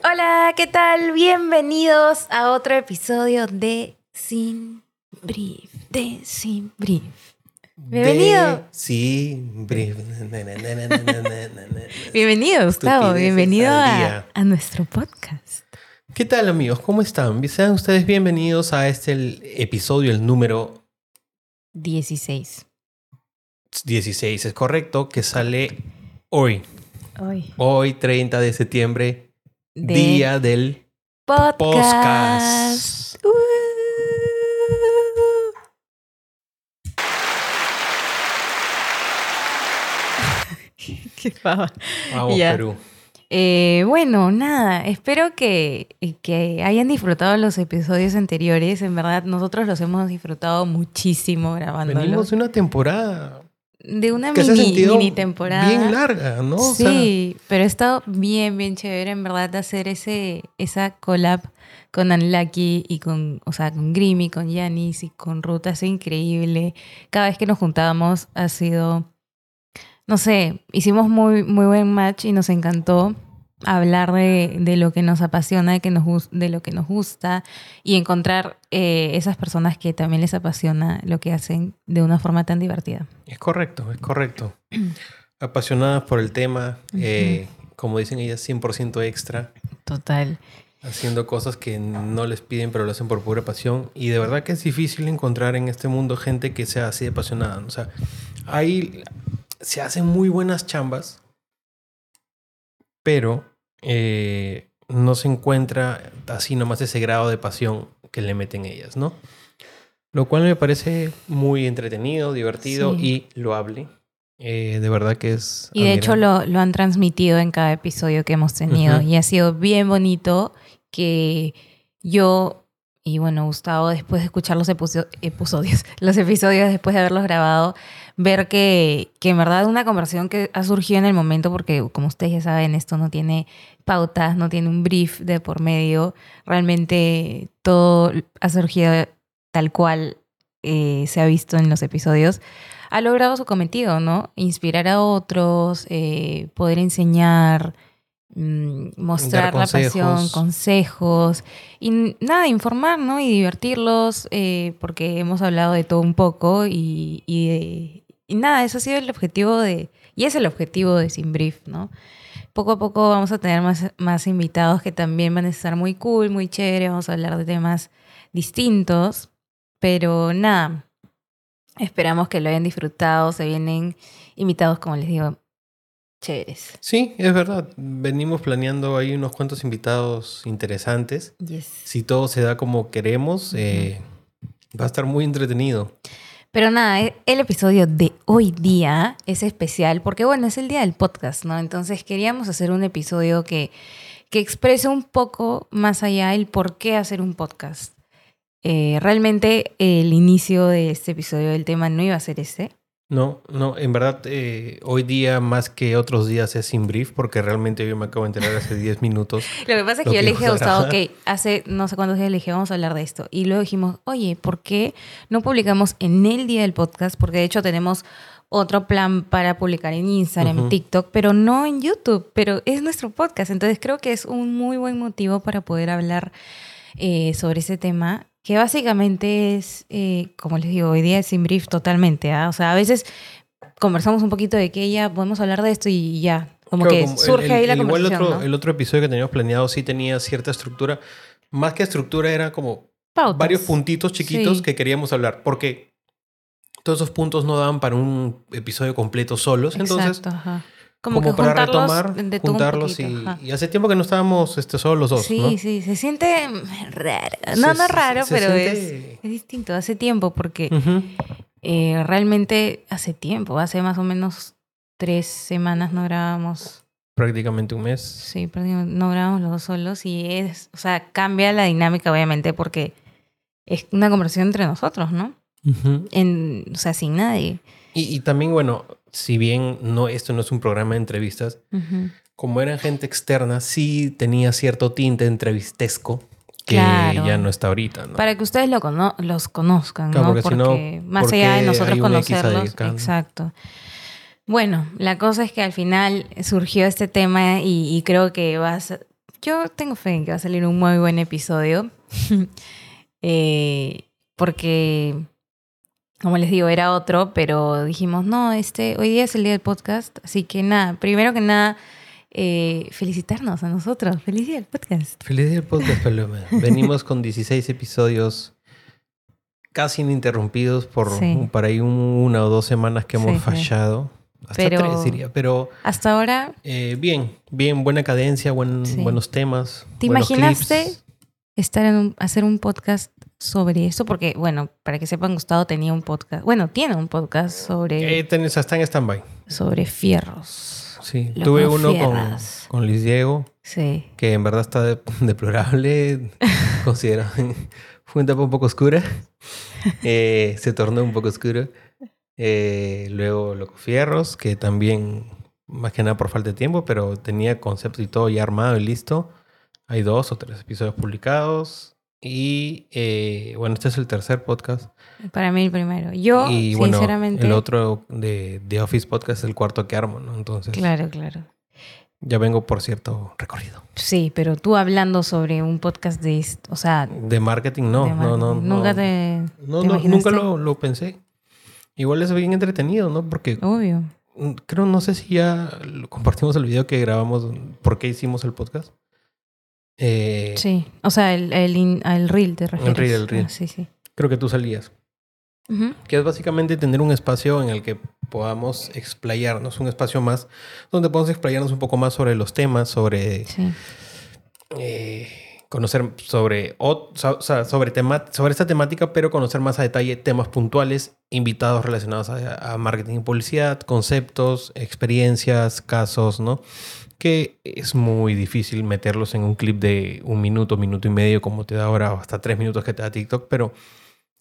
Hola, ¿qué tal? Bienvenidos a otro episodio de Sin Brief. De Sin Brief. Bienvenido. Sí, brief. Bienvenido, Gustavo. Bienvenido a, nuestro podcast. ¿Qué tal amigos? ¿Cómo están? Sean ustedes bienvenidos a este el episodio, el número 16. 16, es correcto, que sale hoy. Hoy. Hoy, 30 de septiembre, De día del podcast. podcast. Uh. Qué pava. Vamos, Ya. Perú. Eh, bueno, nada, espero que, que hayan disfrutado los episodios anteriores. En verdad, nosotros los hemos disfrutado muchísimo grabándolos. Venimos una temporada de una que se ha mini, mini temporada. bien larga, ¿no? O sea, Sí, pero ha estado bien, bien chévere, en verdad, hacer ese, esa collab con Unlucky y con, o sea, con Grimmy, con Yanis y con Ruth. Ha sido increíble. Cada vez que nos juntábamos ha sido, no sé, hicimos muy, muy buen match y nos encantó hablar de, de lo que nos apasiona, de, que nos, de lo que nos gusta y encontrar eh, esas personas que también les apasiona lo que hacen de una forma tan divertida. Es correcto, es correcto. Apasionadas por el tema, eh, como dicen ellas, 100% extra. Total. haciendo cosas que no les piden, pero lo hacen por pura pasión. Y de verdad que es difícil encontrar en este mundo gente que sea así de apasionada. O sea, ahí se hacen muy buenas chambas, pero eh, no se encuentra así nomás ese grado de pasión que le meten ellas, ¿no? Lo cual me parece muy entretenido, divertido Sí. y loable. Eh, de verdad que es... Y de hecho lo, lo han transmitido en cada episodio que hemos tenido y ha sido bien bonito que yo y bueno, Gustavo, después de escuchar los episo- episodios, los episodios después de haberlos grabado, ver que, que en verdad una conversación que ha surgido en el momento, porque como ustedes ya saben, esto no tiene pautas, no tiene un brief de por medio, realmente todo ha surgido tal cual eh, se ha visto en los episodios, ha logrado su cometido, ¿no? Inspirar a otros, eh, poder enseñar, mm, mostrar la pasión, consejos. y nada, informar, ¿no? Y divertirlos, eh, porque hemos hablado de todo un poco y, y, de- y nada, eso ha sido el objetivo de, y es el objetivo de Sin Brief, ¿no? Poco a poco vamos a tener más, más invitados que también van a estar muy cool, muy chévere, vamos a hablar de temas distintos, pero nada, esperamos que lo hayan disfrutado, se vienen invitados, como les digo, chéveres. Sí, es verdad. Venimos planeando ahí unos cuantos invitados interesantes. Yes. Si todo se da como queremos, eh, va a estar muy entretenido. Pero nada, e- el episodio de hoy día es especial porque, bueno, es el día del podcast, ¿no? Entonces queríamos hacer un episodio que, que exprese un poco más allá el por qué hacer un podcast. Eh, realmente el inicio de este episodio del tema no iba a ser este. No, no, en verdad, eh, hoy día más que otros días es sin brief, porque realmente yo me acabo de enterar hace 10 minutos. Lo que pasa es que yo que le dije a Gustavo, ok, hace no sé cuántos días le dije, vamos a hablar de esto. Y luego dijimos, oye, ¿por qué no publicamos en el día del podcast? Porque de hecho tenemos otro plan para publicar en Instagram, Ujú. TikTok, pero no en YouTube, pero es nuestro podcast. Entonces creo que es un muy buen motivo para poder hablar eh, sobre ese tema, que básicamente es, eh, como les digo, hoy día es sin brief totalmente. ¿ah? O sea, a veces conversamos un poquito de que ya podemos hablar de esto y ya. Como Claro, que como el- surge el- ahí la el- igual conversación. otro, ¿no? el otro episodio que teníamos planeado sí tenía cierta estructura. Más que estructura, era como Pautas. varios puntitos chiquitos Sí. que queríamos hablar, porque todos esos puntos no daban para un episodio completo solos. Entonces, Exacto, ajá. Como, Como, que para juntarlos retomar, de juntarlos y, y hace tiempo que no estábamos este, solo los dos, Sí, ¿no? sí, se siente raro. Se- No, no se- raro, se pero siente- es, es distinto. Hace tiempo, porque Ujú. eh, realmente hace tiempo, hace más o menos tres semanas no grabamos. Prácticamente un mes. Sí, prácticamente no grabamos los dos solos y es, o sea, cambia la dinámica, obviamente, porque es una conversación entre nosotros, ¿no? Ujú. En, o sea, sin nadie. Y, y también, bueno, si bien no, esto no es un programa de entrevistas, como eran gente externa, sí tenía cierto tinte entrevistesco que Claro. ya no está ahorita, ¿no? Para que ustedes lo cono- los conozcan, Claro, ¿no? porque si Porque, no, más ¿por allá de nosotros conocerlos. Exacto. Bueno, la cosa es que al final surgió este tema y, y creo que va a ser- yo tengo fe en que va a salir un muy buen episodio. Eh, porque, como les digo, era otro, pero dijimos, no, este, hoy día es el día del podcast. Así que nada, primero que nada, eh, felicitarnos a nosotros. Feliz día del podcast. Feliz día del podcast, Paloma. Venimos con 16 episodios casi ininterrumpidos por Sí. para ahí un- una o dos semanas que hemos sí. fallado. Hasta Pero- tres diría, pero Hasta ahora, eh, bien, bien, buena cadencia, buen- Sí. buenos temas. ¿Te buenos imaginaste clips. estar en un- hacer un podcast sobre eso? Porque, bueno, para que sepan, Gustavo tenía un podcast. Bueno, tiene un podcast sobre, Eh, tenés- está en stand-by. sobre fierros. Sí, Los tuve no uno con, con Luis Diego, Sí. que en verdad está de- deplorable. Considero. Fue una etapa un poco oscura. Eh, se tornó un poco oscuro. Eh, luego Loco Fierros, que también, más que nada por falta de tiempo, pero tenía concepto y todo ya armado y listo. Hay dos o tres episodios publicados. Y eh, bueno, este es el tercer podcast. Para mí el primero. Yo, y bueno, sinceramente... el otro de, de Office Podcast es el cuarto que armo, ¿no? Entonces, Claro, claro. ya vengo por cierto recorrido. Sí, pero tú hablando sobre un podcast de o sea, De marketing, no, de no, marketing, no, no. nunca te, No, te no, nunca lo, lo pensé. Igual es bien entretenido, ¿no? Porque Obvio. creo, no sé si ya compartimos el video que grabamos, por qué hicimos el podcast. Eh, Sí. O sea, el, el, in- al reel te refieres. reel, el reel. Ah, sí, sí. Creo que tú salías. Ujú. Que es básicamente tener un espacio en el que podamos explayarnos, un espacio más, donde podamos explayarnos un poco más sobre los temas, sobre Sí. eh, conocer sobre, o, o sea, sobre, tema, sobre esta temática, pero conocer más a detalle temas puntuales, invitados relacionados a, a marketing y publicidad, conceptos, experiencias, casos, ¿no? Que es muy difícil meterlos en un clip de un minuto, minuto y medio, como te da ahora, o hasta tres minutos que te da TikTok, pero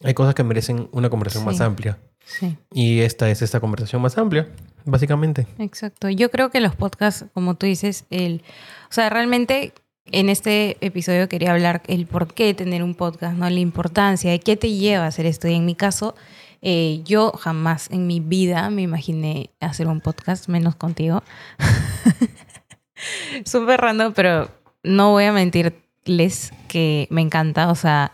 hay cosas que merecen una conversación más Sí. amplia. Sí. Y esta es esta conversación más amplia, básicamente. Exacto. Yo creo que los podcasts, como tú dices, el, o sea, realmente en este episodio quería hablar el por qué tener un podcast, ¿no? La importancia de qué te lleva a hacer esto. Y en mi caso, eh, yo jamás en mi vida me imaginé hacer un podcast, menos contigo. Súper random, pero no voy a mentirles que me encanta. O sea,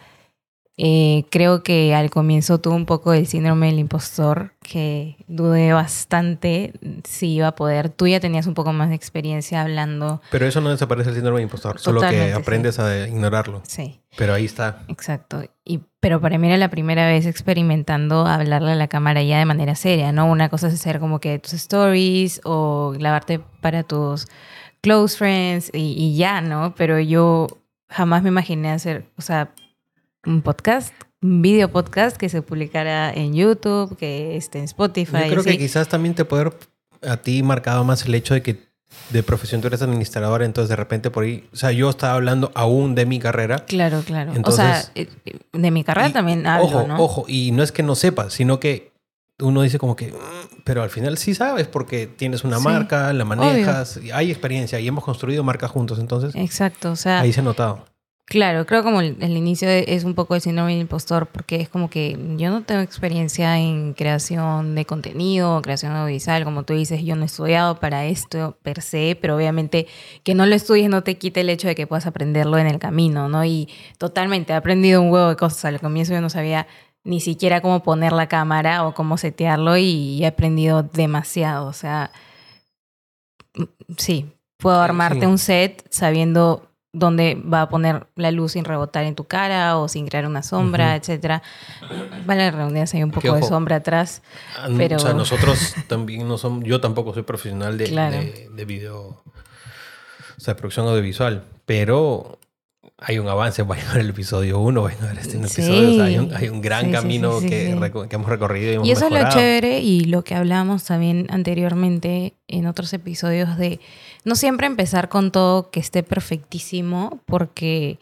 eh, creo que al comienzo tuve un poco el síndrome del impostor, que dudé bastante si iba a poder. Tú ya tenías un poco más de experiencia hablando. Pero eso no desaparece el síndrome de impostor, solo que sí. aprendes a ignorarlo. Sí, Pero ahí está. exacto. Y, pero para mí era la primera vez experimentando hablarle a la cámara ya de manera seria, ¿no? Una cosa es hacer como que tus stories o grabarte para tus close friends y, y ya, ¿no? Pero yo jamás me imaginé hacer, o sea, un podcast, un video podcast que se publicara en YouTube, que esté en Spotify. Yo creo que quizás también te puede a ti marcado más el hecho de que de profesión tú eres administradora, entonces de repente por ahí, o sea, yo estaba hablando aún de mi carrera. Claro, claro. Entonces- o sea, eh, de mi carrera Y, también hablo, ojo, ¿no? ojo, y no es que no sepas, sino que uno dice como que, "Mm", pero al final sí sabes porque tienes una Sí, marca, la manejas, y hay experiencia y hemos construido marca juntos, entonces Exacto, o sea, ahí se ha notado. claro, creo como el, el inicio es un poco el síndrome del impostor, porque es como que yo no tengo experiencia en creación de contenido, creación audiovisual, como tú dices, yo no he estudiado para esto per se, pero obviamente que no lo estudies no te quita el hecho de que puedas aprenderlo en el camino, ¿no? Y totalmente, he aprendido un huevo de cosas, al comienzo yo no sabía ni siquiera cómo poner la cámara o cómo setearlo y he aprendido demasiado, o sea, sí, puedo armarte sí. un set sabiendo dónde va a poner la luz sin rebotar en tu cara o sin crear una sombra, Ujú. etcétera. Vale la redundancia, hay un poco de sombra atrás. Ah, Pero- O sea, nosotros también no somos, yo tampoco soy profesional de, Claro. de, de video, o sea, producción audiovisual, pero hay un avance, vayan a ver el episodio 1, vayan a ver este Sí. episodio, o sea, hay un, hay un gran Sí, camino sí, que, que hemos recorrido y hemos Y eso es lo chévere y lo que hablamos también anteriormente en otros episodios de no siempre empezar con todo que esté perfectísimo porque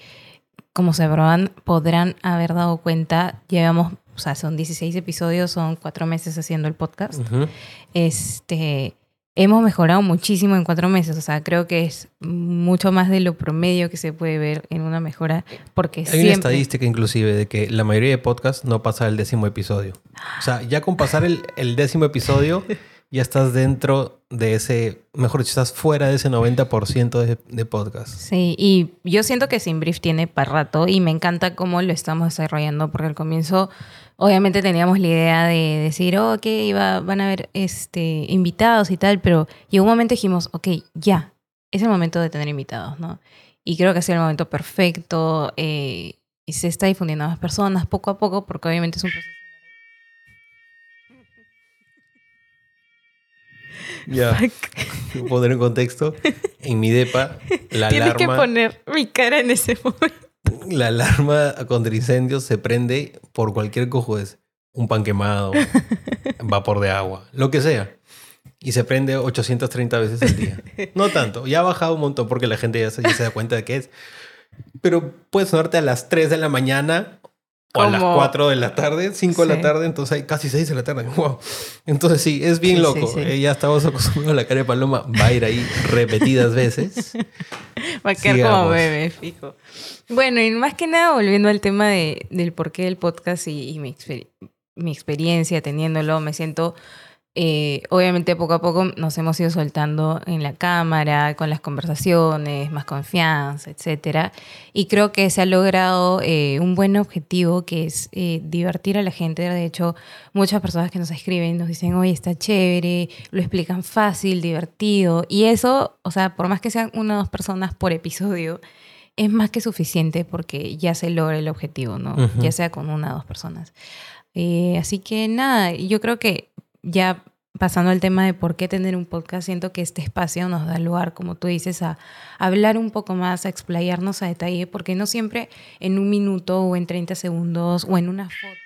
como se podrán, podrán haber dado cuenta, llevamos, o sea, son 16 episodios, son cuatro meses haciendo el podcast. Ujú. este, hemos mejorado muchísimo en cuatro meses. O sea, creo que es mucho más de lo promedio que se puede ver en una mejora. Porque Hay siempre... una estadística inclusive de que la mayoría de podcasts no pasa el décimo episodio. O sea, ya con pasar el, el décimo episodio, ya estás dentro de ese, mejor dicho, estás fuera de ese 90% de, de podcast. Sí, y yo siento que Sin Brief tiene para rato y me encanta cómo lo estamos desarrollando, porque al comienzo obviamente teníamos la idea de decir, oh, ok, iba, van a haber este, invitados y tal, pero llegó un momento dijimos, ok, ya, es el momento de tener invitados, ¿no? Y creo que ha sido el momento perfecto eh, y se está difundiendo a más personas poco a poco, porque obviamente es un proceso. Ya. Poner en contexto. En mi depa, la Tienes que alarma, poner mi cara en ese momento. la alarma contra incendios se prende por cualquier cojudez. Un pan quemado, vapor de agua, lo que sea. Y se prende 830 veces al día. No tanto, ya ha bajado un montón porque la gente ya se, ya se da cuenta de que es. Pero puede sonarte a las 3 de la mañana o a las Como- 4 de la tarde, 5 de la tarde, entonces hay casi 6 de la tarde. Wow. Entonces sí, es bien Sí, loco. sí. Eh, ya estamos acostumbrados a la cara de paloma. Va a ir ahí repetidas veces. Va a quedar como bebé, fijo. Bueno, y más que nada, volviendo al tema de, del porqué del podcast y, y mi, exper- mi experiencia teniéndolo, me siento, eh, obviamente poco a poco nos hemos ido soltando en la cámara, con las conversaciones, más confianza, etcétera. Y creo que se ha logrado eh, un buen objetivo que es eh, divertir a la gente. De hecho, muchas personas que nos escriben nos dicen, oye, está chévere, lo explican fácil, divertido. Y eso, o sea, por más que sean una o dos personas por episodio, es más que suficiente porque ya se logra el objetivo, ¿no? Ujú. Ya sea con una o dos personas. Eh, así que nada, yo creo que ya pasando al tema de por qué tener un podcast, siento que este espacio nos da lugar, como tú dices, a hablar un poco más, a explayarnos a detalle, porque no siempre en un minuto o en 30 segundos o en una foto.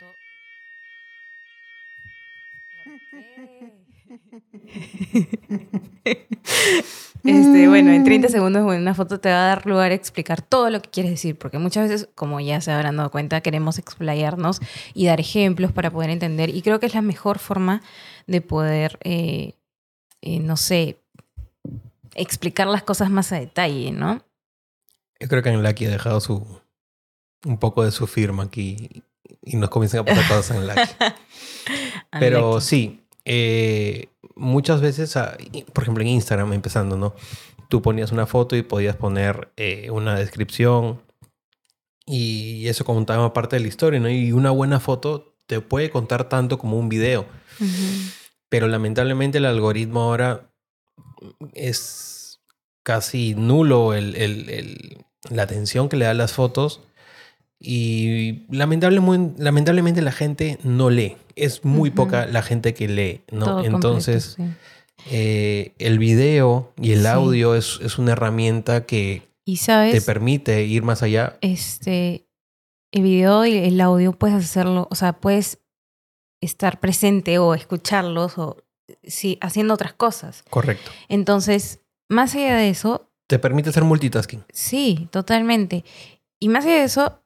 Este, bueno, en 30 segundos o en una foto te va a dar lugar a explicar todo lo que quieres decir, porque muchas veces, como ya se habrán dado cuenta, queremos explayarnos y dar ejemplos para poder entender. Y creo que es la mejor forma de poder, eh, eh, no sé, explicar las cosas más a detalle, ¿no? Yo creo que Anlaki ha dejado su un poco de su firma aquí y nos comienzan a pasar cosas en Anlaki. Pero Unlucky. sí, eh, muchas veces, ah, por ejemplo en Instagram, empezando, ¿no? Tú ponías una foto y podías poner eh, una descripción y eso contaba parte de la historia, ¿no? Y una buena foto te puede contar tanto como un video. Pero lamentablemente el algoritmo ahora es casi nulo el, el- el- la atención que le da a las fotos. Y lamentable- lamentablemente la gente no lee. Es muy poca la gente que lee, ¿no? Todo Entonces, completo, sí. eh, el video y el Sí. audio es, es una herramienta que Y te permite ir más allá. este, el video y el audio puedes hacerlo, o sea, puedes estar presente o escucharlos o sí, haciendo otras cosas. Correcto. Entonces, más allá de eso, Te permite hacer multitasking. sí, totalmente. Y más allá de eso,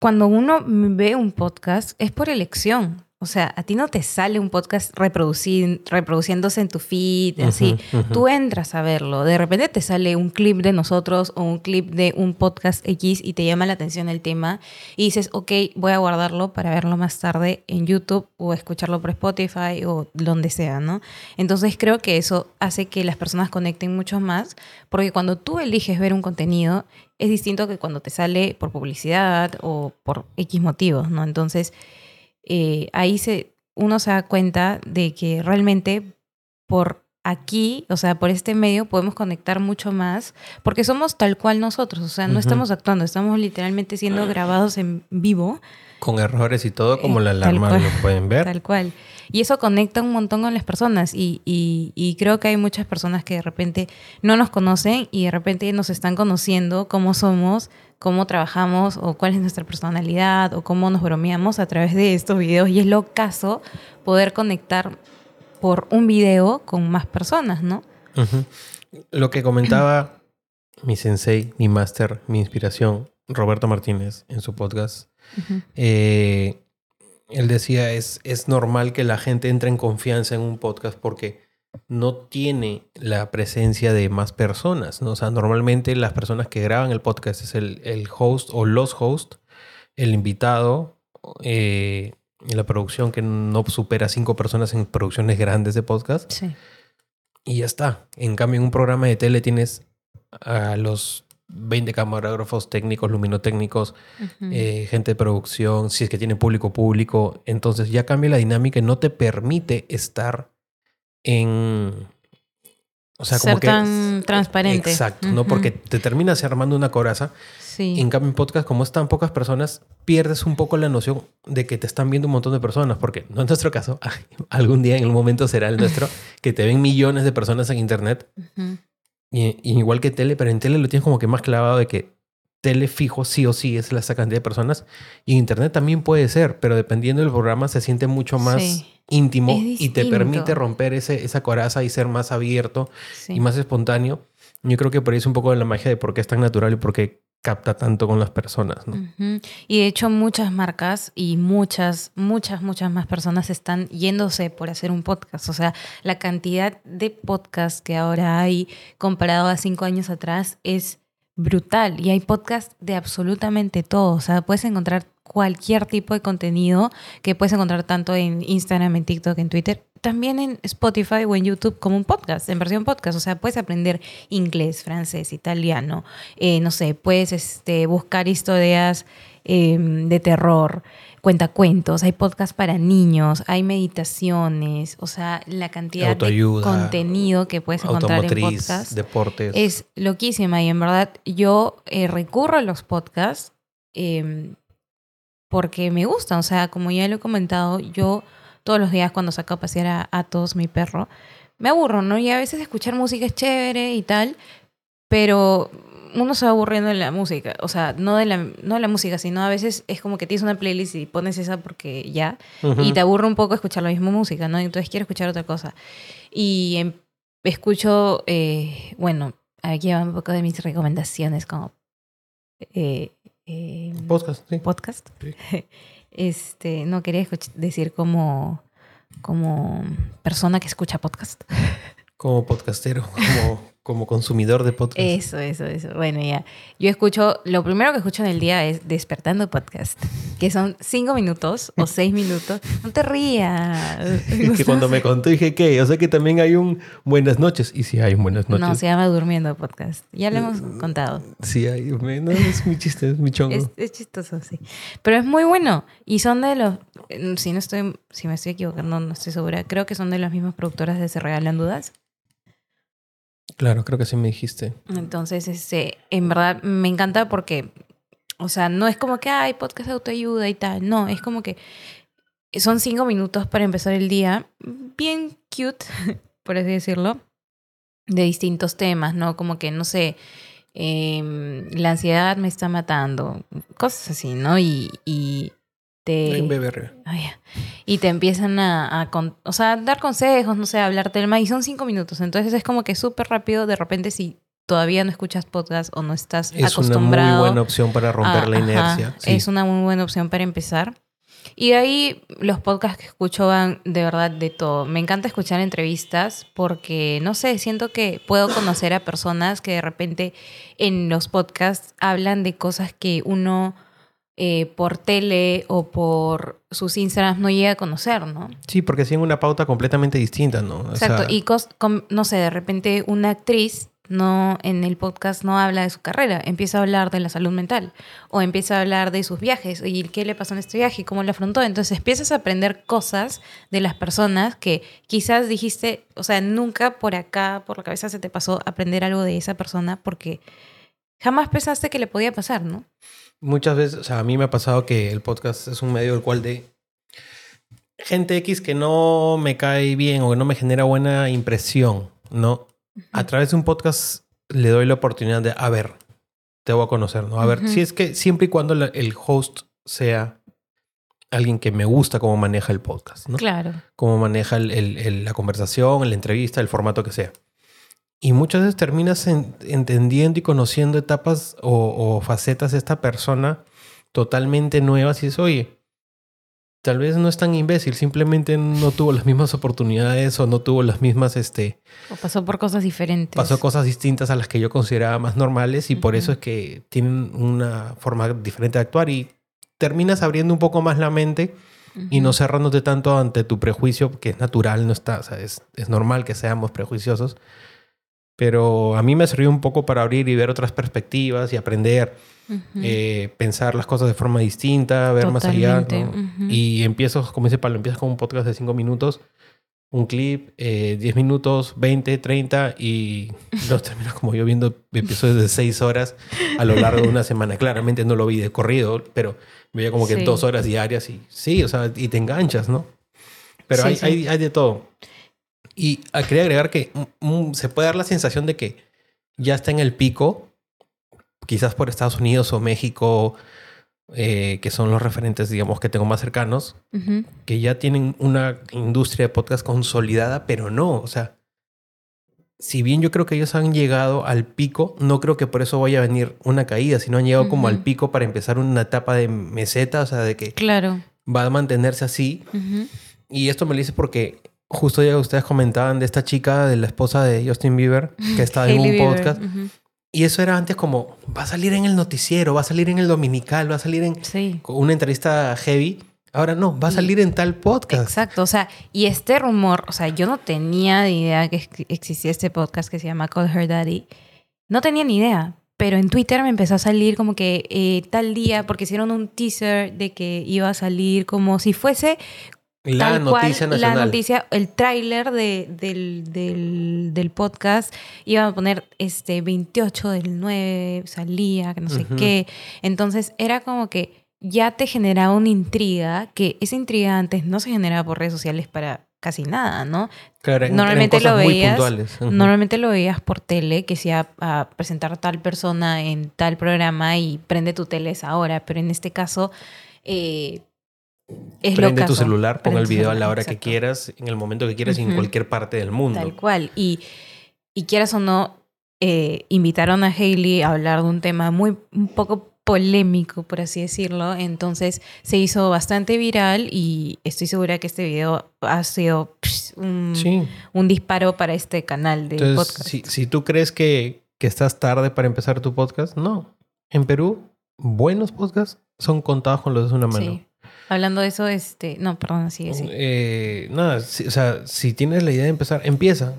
cuando uno ve un podcast es por elección. O sea, a ti no te sale un podcast reproduciéndose en tu feed, así. Tú entras a verlo, de repente te sale un clip de nosotros o un clip de un podcast X y te llama la atención el tema y dices, ok, voy a guardarlo para verlo más tarde en YouTube o escucharlo por Spotify o donde sea, ¿no? Entonces creo que eso hace que las personas conecten mucho más porque cuando tú eliges ver un contenido es distinto que cuando te sale por publicidad o por X motivos, ¿no? Entonces eh, ahí se, uno se da cuenta de que realmente por aquí, o sea, por este medio podemos conectar mucho más, porque somos tal cual nosotros, o sea, no Ujú. estamos actuando, estamos literalmente siendo grabados en vivo, Con errores y todo, como Eh, la alarma cual. lo pueden ver. tal cual. Y eso conecta un montón con las personas y, y- y creo que hay muchas personas que de repente no nos conocen y de repente nos están conociendo cómo somos, cómo trabajamos o cuál es nuestra personalidad o cómo nos bromeamos a través de estos videos. Y es lo caso poder conectar por un video con más personas, ¿no? Lo que comentaba mi sensei, mi máster, mi inspiración, Roberto Martínez, en su podcast, eh, él decía, es, es normal que la gente entre en confianza en un podcast porque no tiene la presencia de más personas, ¿no? O sea, normalmente las personas que graban el podcast es el, el host o los hosts, el invitado, eh, la producción que no supera cinco personas en producciones grandes de podcast. Sí. Y ya está. En cambio, en un programa de tele tienes a los 20 camarógrafos técnicos, luminotécnicos, eh, gente de producción, si es que tiene público público. Entonces ya cambia la dinámica y no te permite estar en... O sea, como Ser que... tan transparente. Exacto, ¿no? Ujú. Porque te terminas armando una coraza. Sí. En cambio, en podcast, como están pocas personas, pierdes un poco la noción de que te están viendo un montón de personas. Porque no es nuestro caso, algún día en un momento será el nuestro, que te ven millones de personas en internet. Y igual que tele, pero en tele lo tienes como que más clavado de que tele fijo sí o sí es la- esa cantidad de personas. Y internet también puede ser, pero dependiendo del programa se siente mucho más Sí. íntimo y te permite romper ese, esa coraza y ser más abierto Sí. y más espontáneo. Yo creo que por ahí es un poco de la magia de por qué es tan natural y por qué capta tanto con las personas. Y de hecho muchas marcas y muchas, muchas, muchas más personas están yéndose por hacer un podcast. O sea, la cantidad de podcasts que ahora hay comparado a cinco años atrás es brutal. Y hay podcasts de absolutamente todo. O sea, puedes encontrar cualquier tipo de contenido que puedes encontrar tanto en Instagram, en TikTok, en Twitter. También en Spotify o en YouTube como un podcast, en versión podcast. O sea, puedes aprender inglés, francés, italiano. eh, no sé, puedes este, buscar historias eh, de terror, cuentacuentos. Hay podcasts para niños, hay meditaciones. O sea, la cantidad Autoayuda, de contenido que puedes encontrar en Automotriz, podcast deportes. es loquísima y en verdad yo eh, recurro a los podcasts eh, porque me gustan. O sea, como ya lo he comentado, yo todos los días cuando saco a pasear a Atos, mi perro, me aburro, ¿no? Y a veces escuchar música es chévere y tal, pero uno se va aburriendo de la música. O sea, no de la, no de la música, sino a veces es como que tienes una playlist y pones esa porque ya, Ujú. y te aburre un poco escuchar la misma música, ¿no? Entonces quiero escuchar otra cosa. Y em, escucho, eh, bueno, aquí va un poco de mis recomendaciones como eh, eh, Podcast, sí. podcast. Sí. Este, no quería decir como, como persona que escucha podcast. Como podcastero, como, como consumidor de podcast. Eso, eso, eso. Bueno, ya. Yo escucho, lo primero que escucho en el día es Despertando Podcast, que son cinco minutos o seis minutos. No te rías. Es que cuando me contó dije que, o sea que también hay un buenas noches. Y sí hay un buenas noches. No, se llama Durmiendo Podcast. Ya lo hemos Mm, contado. Sí hay. No, es mi chiste, es mi chongo. Es, es chistoso, sí. Pero es muy bueno. Y son de los. eh, Si no estoy, si me estoy equivocando, no estoy segura. Creo que son de las mismas productoras de Se Regalan Dudas. Claro, creo que sí me dijiste. Entonces, este, en verdad me encanta porque, o sea, no es como que hay podcast de autoayuda y tal. No, es como que son cinco minutos para empezar el día. Bien cute, por así decirlo. De distintos temas, ¿no? Como que, no sé, em, la ansiedad me está matando. Cosas así, ¿no? Y, y te... En BBR. Ah. Y te empiezan a, a con- o sea, a dar consejos, no sé, a hablarte del tema. Y son cinco minutos. Entonces es como que súper rápido. De repente, si todavía no escuchas podcast o no estás Es una muy acostumbrado. buena opción para romper a- la ajá, inercia. Sí. Es una muy buena opción para empezar. Y de ahí los podcasts que escucho van de verdad de todo. Me encanta escuchar entrevistas porque, no sé, siento que puedo conocer a personas que de repente en los podcasts hablan de cosas que uno eh, por tele o por sus Instagrams no llega a conocer, ¿no? Sí, porque siguen una pauta completamente distinta, ¿no? O Exacto. sea, y, no sé, de repente una actriz no en el podcast no habla de su carrera, empieza a hablar de la salud mental o empieza a hablar de sus viajes y qué le pasó en este viaje y cómo lo afrontó. Entonces empiezas a aprender cosas de las personas que quizás dijiste, o sea, nunca por acá, por la cabeza se te pasó aprender algo de esa persona porque jamás pensaste que le podía pasar, ¿no? muchas veces, o sea, a mí me ha pasado que el podcast es un medio del cual de gente X que no me cae bien o que no me genera buena impresión, ¿no? A través de un podcast le doy la oportunidad de, a ver, te voy a conocer, ¿no? A ver, si es que siempre y cuando la- el host sea alguien que me gusta cómo maneja el podcast, ¿no? Claro. cómo maneja el- el- el- la conversación, la entrevista, el formato que sea. Y muchas veces terminas en- entendiendo y conociendo etapas o, o facetas de esta persona totalmente nuevas y dices, oye, tal vez no es tan imbécil, simplemente no tuvo las mismas oportunidades o no tuvo las mismas, este, O pasó por cosas diferentes. pasó cosas distintas a las que yo consideraba más normales y por eso es que tienen una forma diferente de actuar y terminas abriendo un poco más la mente y no cerrándote tanto ante tu prejuicio, que es natural, no está, o sea, es, es normal que seamos prejuiciosos. Pero a mí me sirvió un poco para abrir y ver otras perspectivas y aprender, eh, pensar las cosas de forma distinta, ver más allá. Y empiezo, como dice Pablo, empiezas con un podcast de cinco minutos, un clip, eh, 10 minutos, 20, 30 y los terminas como yo viendo episodios de seis horas a lo largo de una semana. Claramente no lo vi de corrido, pero veía como que dos horas diarias y sí, o sea, y te enganchas, ¿no? Pero hay, Hay, hay de todo. Y quería agregar que se puede dar la sensación de que ya está en el pico, quizás por Estados Unidos o México, eh, que son los referentes, digamos, que tengo más cercanos, que ya tienen una industria de podcast consolidada, pero no, o sea, si bien yo creo que ellos han llegado al pico, no creo que por eso vaya a venir una caída, sino han llegado como al pico para empezar una etapa de meseta, o sea, de que claro. va a mantenerse así. Y esto me lo dice porque justo ya ustedes comentaban de esta chica, de la esposa de Justin Bieber, que estaba en un podcast. Y eso era antes como, va a salir en el noticiero, va a salir en el dominical, va a salir en una entrevista heavy. Ahora no, va a salir en tal podcast. Exacto, o sea, y este rumor, o sea, yo no tenía ni idea que existía este podcast que se llama Call Her Daddy. No tenía ni idea, pero en Twitter me empezó a salir como que eh, tal día, porque hicieron un teaser de que iba a salir como si fuese la noticia nacional. La noticia, el tráiler de, del, del, del, podcast iba a poner este 28 del 9, salía, que no sé qué. Entonces era como que ya te generaba una intriga, que esa intriga antes no se generaba por redes sociales para casi nada, ¿no? Claro, normalmente lo veías, normalmente lo veías por tele, que sea a presentar tal persona en tal programa y prende tu tele esa hora, pero en este caso eh, Prende tu celular, pon el video a la hora que quieras, en el momento que quieras y en cualquier parte del mundo. Tal cual. Y, y quieras o no, eh, invitaron a Hailey a hablar de un tema muy un poco polémico, por así decirlo. Entonces se hizo bastante viral y estoy segura que este video ha sido un, un, disparo para este canal de podcast. Si, si tú crees que, que estás tarde para empezar tu podcast, no. En Perú, buenos podcasts son contados con los de una mano. Sí. Hablando de eso, este, no, perdón, sigue, sí. Eh, nada, o sea, si tienes la idea de empezar, empieza.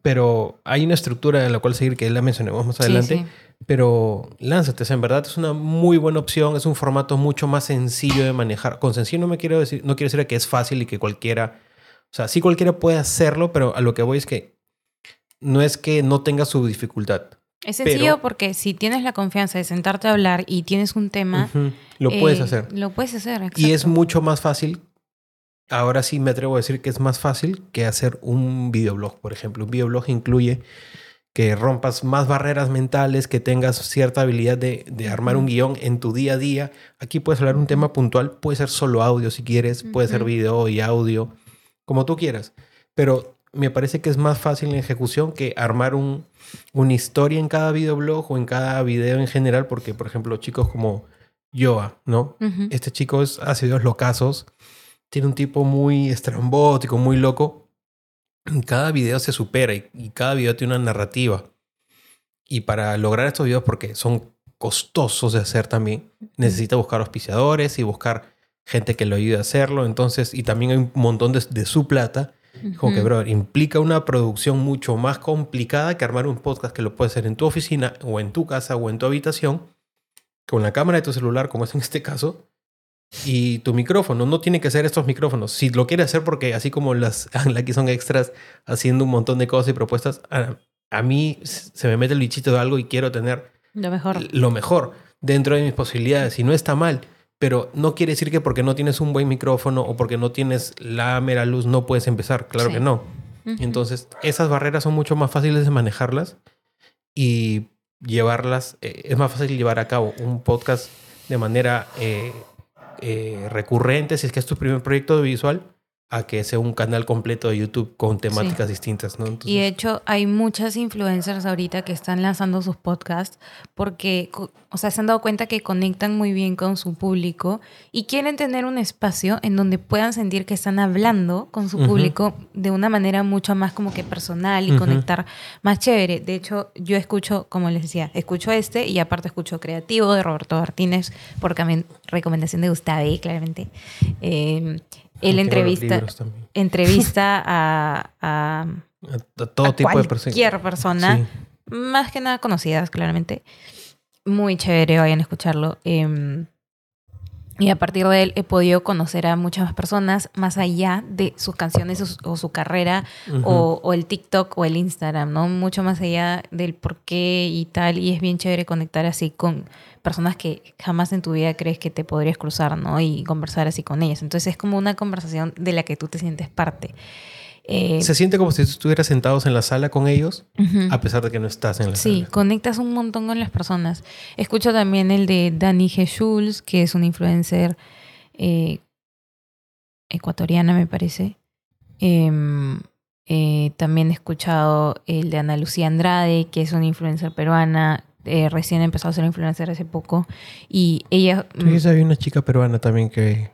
Pero hay una estructura en la cual seguir que la mencionemos más adelante. Pero lánzate, o sea, en verdad es una muy buena opción, es un formato mucho más sencillo de manejar. Con sencillo no me quiero decir, no quiero decir que es fácil y que cualquiera, o sea, sí cualquiera puede hacerlo, pero a lo que voy es que no es que no tenga su dificultad. Es sencillo porque si tienes la confianza de sentarte a hablar y tienes un tema... Lo puedes eh, hacer. Lo puedes hacer, exacto. Y es mucho más fácil, ahora sí me atrevo a decir que es más fácil que hacer un videoblog, por ejemplo. Un videoblog incluye que rompas más barreras mentales, que tengas cierta habilidad de, de armar un guion en tu día a día. Aquí puedes hablar un tema puntual, puede ser solo audio si quieres, puede ser video y audio, como tú quieras. Pero me parece que es más fácil en ejecución que armar un, una historia en cada videoblog o en cada video en general, porque, por ejemplo, chicos como Yoa, ¿no? Este chico es, hace videos locazos, tiene un tipo muy estrambótico, muy loco. Cada video se supera y, y cada video tiene una narrativa. Y para lograr estos videos, porque son costosos de hacer también, necesita buscar auspiciadores y buscar gente que lo ayude a hacerlo. Entonces, y también hay un montón de, de su plata como que, bro, implica una producción mucho más complicada que armar un podcast que lo puedes hacer en tu oficina o en tu casa o en tu habitación con la cámara de tu celular, como es en este caso, y tu micrófono. No tiene que ser estos micrófonos. Si lo quieres hacer porque así como las aquí son extras haciendo un montón de cosas y propuestas, a, a mí se me mete el bichito de algo y quiero tener lo mejor. Lo mejor dentro de mis posibilidades y no está mal pero no quiere decir que porque no tienes un buen micrófono o porque no tienes la mera luz no puedes empezar. Claro que no. Entonces, esas barreras son mucho más fáciles de manejarlas y llevarlas. Eh, es más fácil llevar a cabo un podcast de manera eh, eh, recurrente, si es que es tu primer proyecto visual, a que sea un canal completo de YouTube con temáticas distintas, ¿no? y de hecho hay muchas influencers ahorita que están lanzando sus podcasts porque, o sea, se han dado cuenta que conectan muy bien con su público y quieren tener un espacio en donde puedan sentir que están hablando con su público de una manera mucho más como que personal y conectar más chévere. De hecho, yo escucho, como les decía, escucho este y aparte escucho Creativo de Roberto Martínez, por recomendación de Gustave, claramente. Eh, él entrevista, entrevista a, a, todo tipo de personas. Cualquier persona, más que nada conocidas, claramente. Muy chévere, vayan a escucharlo. Em, y a partir de él he podido conocer a muchas más personas más allá de sus canciones o su, carrera o, o, el TikTok o el Instagram, ¿no? Mucho más allá del por qué y tal. Y es bien chévere conectar así con personas que jamás en tu vida crees que te podrías cruzar, ¿no? Y conversar así con ellas. Entonces es como una conversación de la que tú te sientes parte. Eh, se siente como si estuvieras sentados en la sala con ellos, a pesar de que no estás en la sala. Sí, conectas un montón con las personas. Escucho también el de Dani G. Schulz, que es un influencer eh, ecuatoriana, me parece. Em, eh, también he escuchado el de Ana Lucía Andrade, que es una influencer peruana. Eh, recién empezó a ser influencer hace poco. Y ella. Sí, había una chica peruana también que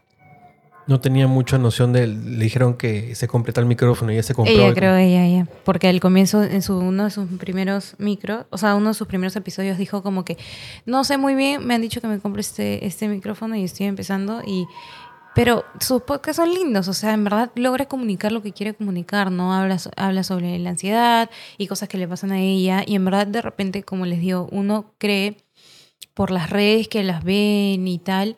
no tenía mucha noción de. Le dijeron que se completa el micrófono y ella se compró. Ella, creo, ella, ella. Porque al comienzo, en su, uno de sus primeros micros, o sea, uno de sus primeros episodios dijo como que no sé muy bien, me han dicho que me compre este, este micrófono y estoy empezando. Y pero sus podcasts son lindos, o sea, en verdad logra comunicar lo que quiere comunicar, ¿no? Habla, habla sobre la ansiedad y cosas que le pasan a ella. Y en verdad, de repente, como les digo, uno cree por las redes que las ven y tal,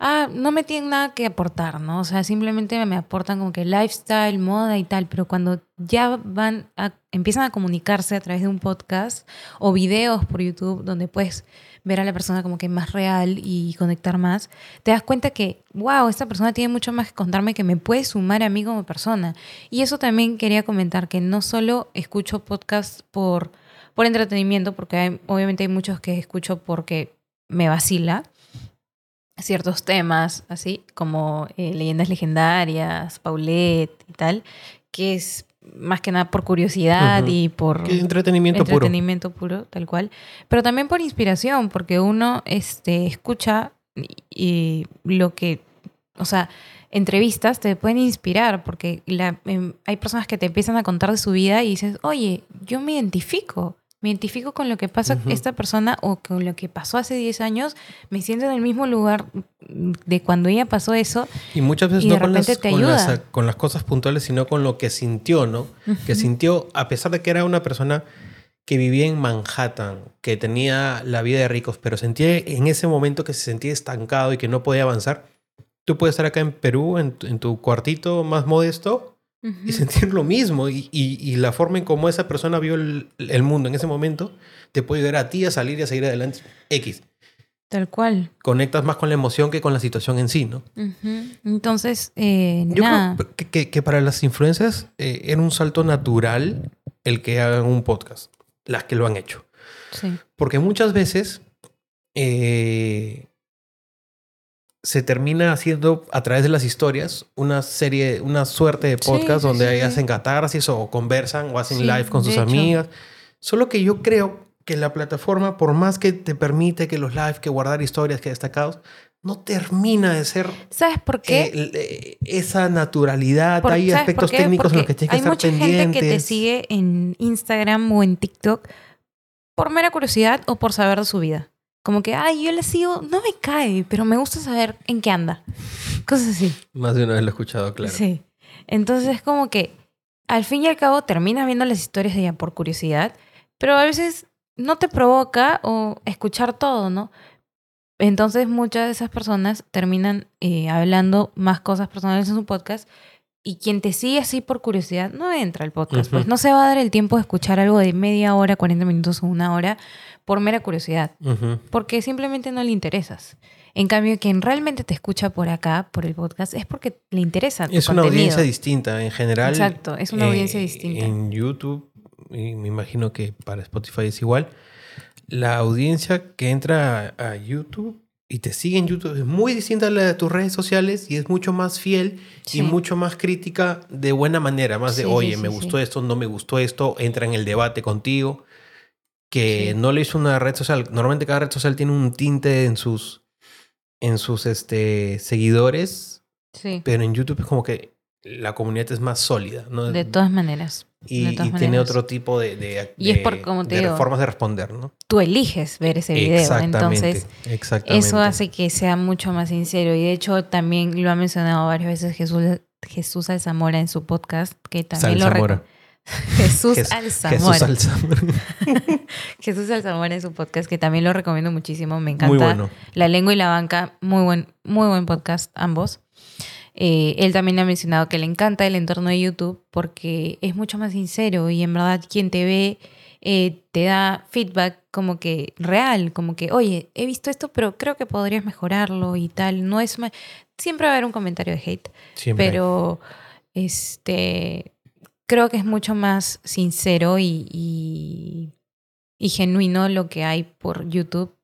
ah, no me tienen nada que aportar, ¿no? O sea, simplemente me aportan como que lifestyle, moda y tal, pero cuando ya van a, empiezan a comunicarse a través de un podcast o videos por YouTube donde puedes ver a la persona como que más real y conectar más, te das cuenta que, wow, esta persona tiene mucho más que contarme que me puede sumar a mí como persona. Y eso también quería comentar, que no solo escucho podcasts por, por entretenimiento, porque obviamente hay muchos que escucho porque me vacila, ciertos temas, así como eh, leyendas legendarias, Paulette y tal, que es más que nada por curiosidad y por entretenimiento, entretenimiento puro. tal cual. Pero también por inspiración, porque uno este, escucha y, lo que, o sea, entrevistas te pueden inspirar, porque la, em, hay personas que te empiezan a contar de su vida y dices, oye, yo me identifico me identifico con lo que pasa esta persona o con lo que pasó hace 10 años, me siento en el mismo lugar de cuando ella pasó eso. Y muchas veces no con las, con, las, cosas puntuales, sino con lo que sintió, ¿no? Que sintió, a pesar de que era una persona que vivía en Manhattan, que tenía la vida de ricos, pero sentía en ese momento que se sentía estancado y que no podía avanzar. Tú puedes estar acá en Perú, en, en tu cuartito más modesto, y sentir lo mismo. Y, y, la forma en cómo esa persona vio el, el, mundo en ese momento te puede ayudar a ti a salir y a seguir adelante. X. Tal cual. Conectas más con la emoción que con la situación en sí, ¿no? Entonces, eh, Yo creo que, que, para las influencias eh, era un salto natural el que hagan un podcast, las que lo han hecho. Sí. Porque muchas veces eh, se termina haciendo a través de las historias una serie, una suerte de podcast donde hacen catarsis o conversan o hacen live con sus amigas. Solo que yo creo que la plataforma, por más que te permite que los live, que guardar historias, que destacados, no termina de ser. ¿Sabes por qué? Eh, esa naturalidad. hay aspectos técnicos en los que tienes que estar pendientes. Hay mucha gente que te sigue en Instagram o en TikTok por mera curiosidad o por saber de su vida. Como que, ay, yo le sigo, no me cae, pero me gusta saber en qué anda. Cosas así. Más de una vez lo he escuchado, claro. Sí. Entonces es como que al fin y al cabo terminas viendo las historias de ella por curiosidad, pero a veces no te provoca o escuchar todo, ¿no? Entonces muchas de esas personas terminan eh, hablando más cosas personales en su podcast y quien te sigue así por curiosidad no entra al podcast, pues no se va a dar el tiempo de escuchar algo de media hora, 40 minutos o una hora por mera curiosidad, porque simplemente no le interesas. En cambio, quien realmente te escucha por acá, por el podcast, es porque le interesa. Tu es una audiencia distinta en general. Exacto, es una audiencia eh, distinta. En YouTube, y me imagino que para Spotify es igual, la audiencia que entra a YouTube y te sigue en YouTube es muy distinta a la de tus redes sociales y es mucho más fiel Sí. y mucho más crítica de buena manera, más de, Sí, sí, oye, sí, me gustó esto, no me gustó esto, entra en el debate contigo, que Sí. no le hizo una red social. Normalmente cada red social tiene un tinte en sus, en sus este, seguidores, Sí. pero en YouTube es como que la comunidad es más sólida, ¿no? De todas maneras. y, de todas y tiene otro tipo de, de, Y es por, como te de digo, formas de responder, ¿no? Tú eliges ver ese video. exactamente, Entonces, exactamente. eso hace que sea mucho más sincero. Y de hecho, también lo ha mencionado varias veces Jesús, Jesús Alzamora en su podcast, que también lo Salzamora. Jesús Jes- Alzamora. Jesús Alzamora. Jesús Alzamora en su podcast, que también lo recomiendo muchísimo. Me encanta. Muy bueno. La lengua y la banca, muy buen, muy buen podcast, ambos. Eh, él también ha mencionado que le encanta el entorno de YouTube porque es mucho más sincero y en verdad quien te ve eh, te da feedback como que real, como que, oye, he visto esto, pero creo que podrías mejorarlo y tal. No es ma- Siempre va a haber un comentario de hate, Siempre. pero este creo que es mucho más sincero y, y, y genuino lo que hay por YouTube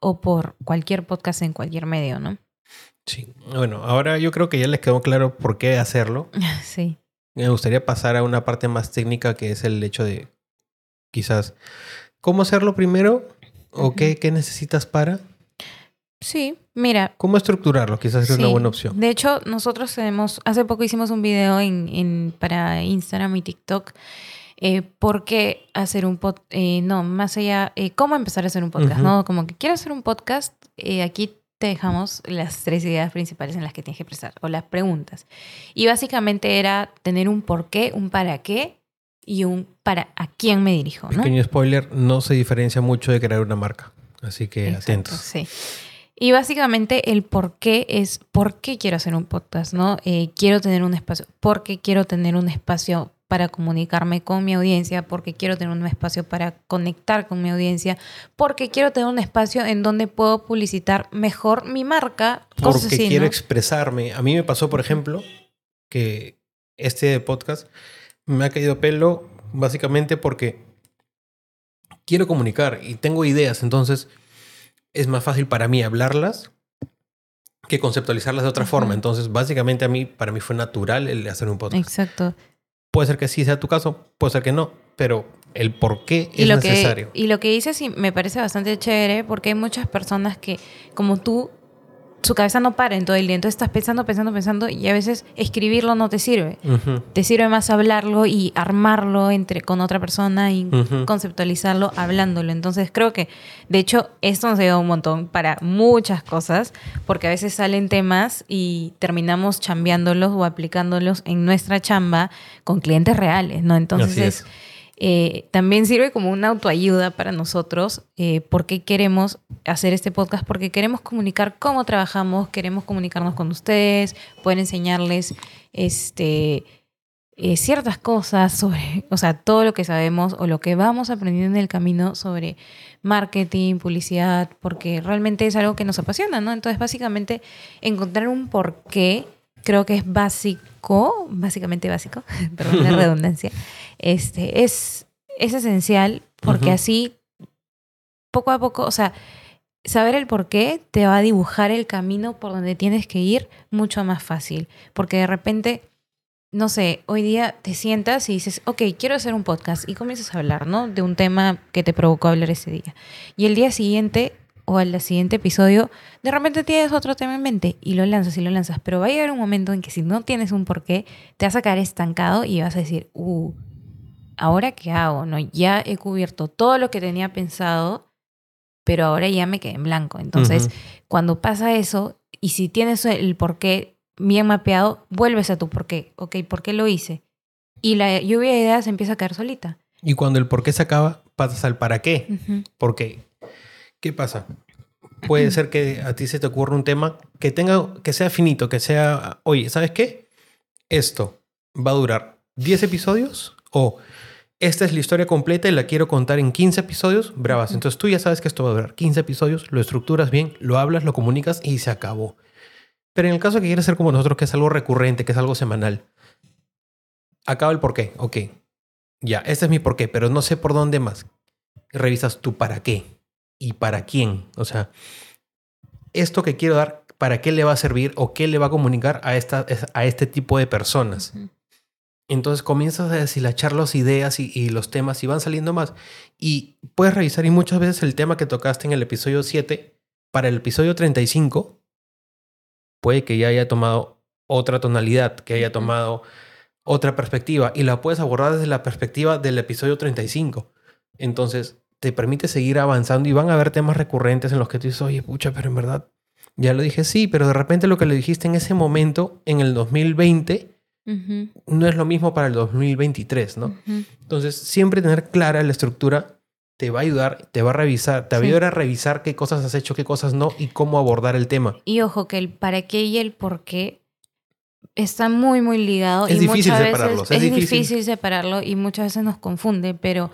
o por cualquier podcast en cualquier medio, ¿no? Sí. Bueno, ahora yo creo que ya les quedó claro por qué hacerlo. Sí. Me gustaría pasar a una parte más técnica que es el hecho de quizás cómo hacerlo primero o qué, qué necesitas para, Sí, mira. cómo estructurarlo, quizás es una buena opción. De hecho, nosotros tenemos, hace poco hicimos un video en, en- para Instagram y TikTok. Eh, ¿Por qué hacer un podcast? no, más allá, eh, ¿cómo empezar a hacer un podcast? ¿no? Como que quiero hacer un podcast, eh, aquí te dejamos las tres ideas principales en las que tienes que prestar, o las preguntas. Y básicamente era tener un por qué, un para qué y un para a quién me dirijo, ¿no? Pequeño spoiler, no se diferencia mucho de crear una marca. Así que Exacto, atentos. Sí. Y básicamente el por qué es por qué quiero hacer un podcast, ¿no? Eh, quiero tener un espacio, porque quiero tener un espacio para comunicarme con mi audiencia, porque quiero tener un espacio para conectar con mi audiencia, porque quiero tener un espacio en donde puedo publicitar mejor mi marca, Porque así, quiero ¿no? expresarme. A mí me pasó, por ejemplo, que este podcast me ha caído pelo básicamente porque quiero comunicar y tengo ideas. Entonces es más fácil para mí hablarlas que conceptualizarlas de otra forma. Entonces, básicamente a mí, para mí fue natural el hacer un podcast. Exacto. Puede ser que sí sea tu caso, puede ser que no, pero el por qué Y es lo, necesario. que, y lo que dices sí me parece bastante chévere porque hay muchas personas que, como tú, su cabeza no para en todo el día. Entonces estás pensando, pensando, pensando y a veces escribirlo no te sirve. Te sirve más hablarlo y armarlo entre, con otra persona y conceptualizarlo hablándolo. Entonces creo que, de hecho, esto nos ayuda un montón para muchas cosas porque a veces salen temas y terminamos chambeándolos o aplicándolos en nuestra chamba con clientes reales, ¿no? Entonces Así es. Eh, también sirve como una autoayuda para nosotros. Eh, ¿Por qué queremos hacer este podcast? Porque queremos comunicar cómo trabajamos, queremos comunicarnos con ustedes, poder enseñarles este, eh, ciertas cosas sobre, o sea, todo lo que sabemos o lo que vamos aprendiendo en el camino sobre marketing, publicidad, porque realmente es algo que nos apasiona, ¿no? Entonces, básicamente, encontrar un porqué creo que es básico, básicamente básico, perdón la redundancia, este, es, es esencial porque así, poco a poco, o sea, saber el por qué te va a dibujar el camino por donde tienes que ir mucho más fácil, porque de repente, no sé, hoy día te sientas y dices, ok, quiero hacer un podcast y comienzas a hablar, ¿no? De un tema que te provocó hablar ese día. Y el día siguiente o al siguiente episodio, de repente tienes otro tema en mente y lo lanzas y lo lanzas, pero va a llegar un momento en que si no tienes un porqué, te vas a quedar estancado y vas a decir, uh, ¿ahora qué hago? No, ya he cubierto todo lo que tenía pensado, pero ahora ya me quedé en blanco. Entonces, cuando pasa eso, y si tienes el porqué bien mapeado, vuelves a tu porqué. Ok, ¿por qué lo hice? Y la lluvia de ideas empieza a caer solita. Y cuando el por qué se acaba, pasas al para qué. Ujú. Porque, ¿qué pasa? Puede ser que a ti se te ocurra un tema que tenga, que sea finito, que sea, oye, ¿sabes qué? Esto va a durar 10 episodios o esta es la historia completa y la quiero contar en 15 episodios, bravas. Entonces tú ya sabes que esto va a durar 15 episodios, lo estructuras bien, lo hablas, lo comunicas y se acabó. Pero en el caso que quieres ser como nosotros, que es algo recurrente, que es algo semanal, acaba el porqué. Ok, ya, este es mi porqué, pero no sé por dónde más. Revisas tu para qué y para quién. O sea, esto que quiero dar, ¿para qué le va a servir o qué le va a comunicar a, esta, a este tipo de personas? Entonces comienzas a deshilachar las ideas y, y los temas y van saliendo más. Y puedes revisar y muchas veces el tema que tocaste en el episodio 7, para el episodio 35, puede que ya haya tomado otra tonalidad, que haya tomado otra perspectiva y la puedes abordar desde la perspectiva del episodio 35. Entonces te permite seguir avanzando y van a haber temas recurrentes en los que tú dices, oye, pucha, pero en verdad, ya lo dije, sí, pero de repente lo que le dijiste en ese momento, en el 2020, Ujú. no es lo mismo para el 2023, ¿no? Ujú. Entonces, siempre tener clara la estructura te va a ayudar, te va a revisar, te va a ayudar a revisar qué cosas has hecho, qué cosas no y cómo abordar el tema. Y ojo que el para qué y el por qué está muy, muy ligado. Es y difícil muchas separarlos, veces es es difícil. difícil separarlo y muchas veces nos confunde, pero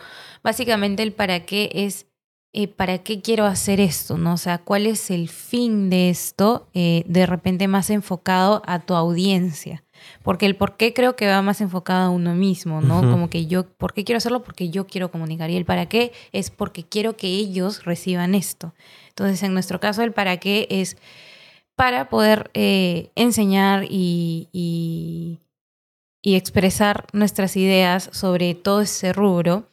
básicamente el para qué es eh, para qué quiero hacer esto, ¿no? O sea, cuál es el fin de esto, eh, de repente más enfocado a tu audiencia. Porque el por qué creo que va más enfocado a uno mismo, ¿no? Como que yo, ¿por qué quiero hacerlo? Porque yo quiero comunicar. Y el para qué es porque quiero que ellos reciban esto. Entonces, en nuestro caso, el para qué es para poder eh, enseñar y, y- y expresar nuestras ideas sobre todo ese rubro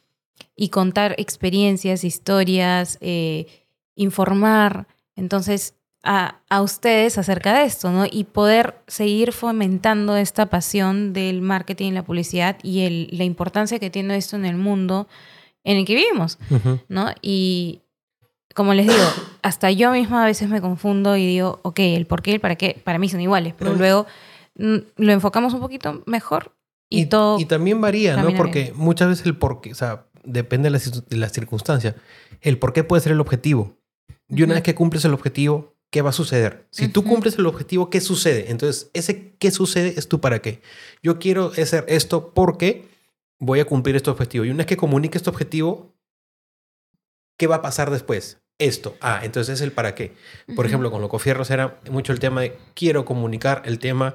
y contar experiencias, historias, eh, informar, entonces, a, a ustedes acerca de esto, ¿no? Y poder seguir fomentando esta pasión del marketing y la publicidad y el- la importancia que tiene esto en el mundo en el que vivimos. ¿no? Y como les digo, hasta yo misma a veces me confundo y digo, ok, el por qué y el para qué, para mí son iguales, pero luego mm, lo enfocamos un poquito mejor y, todo... y también varía, ¿no? Porque bien. muchas veces el por qué, o sea, depende de la, de la circunstancia. El por qué puede ser el objetivo. Y una Ujú. vez que cumples el objetivo, ¿qué va a suceder? Si tú cumples el objetivo, ¿qué sucede? Entonces, ese qué sucede es tu para qué. Yo quiero hacer esto porque voy a cumplir este objetivo. Y una vez que comunique este objetivo, ¿qué va a pasar después? Esto. Ah, entonces es el para qué. Por Ujú. ejemplo, con Locofierros era mucho el tema de quiero comunicar el tema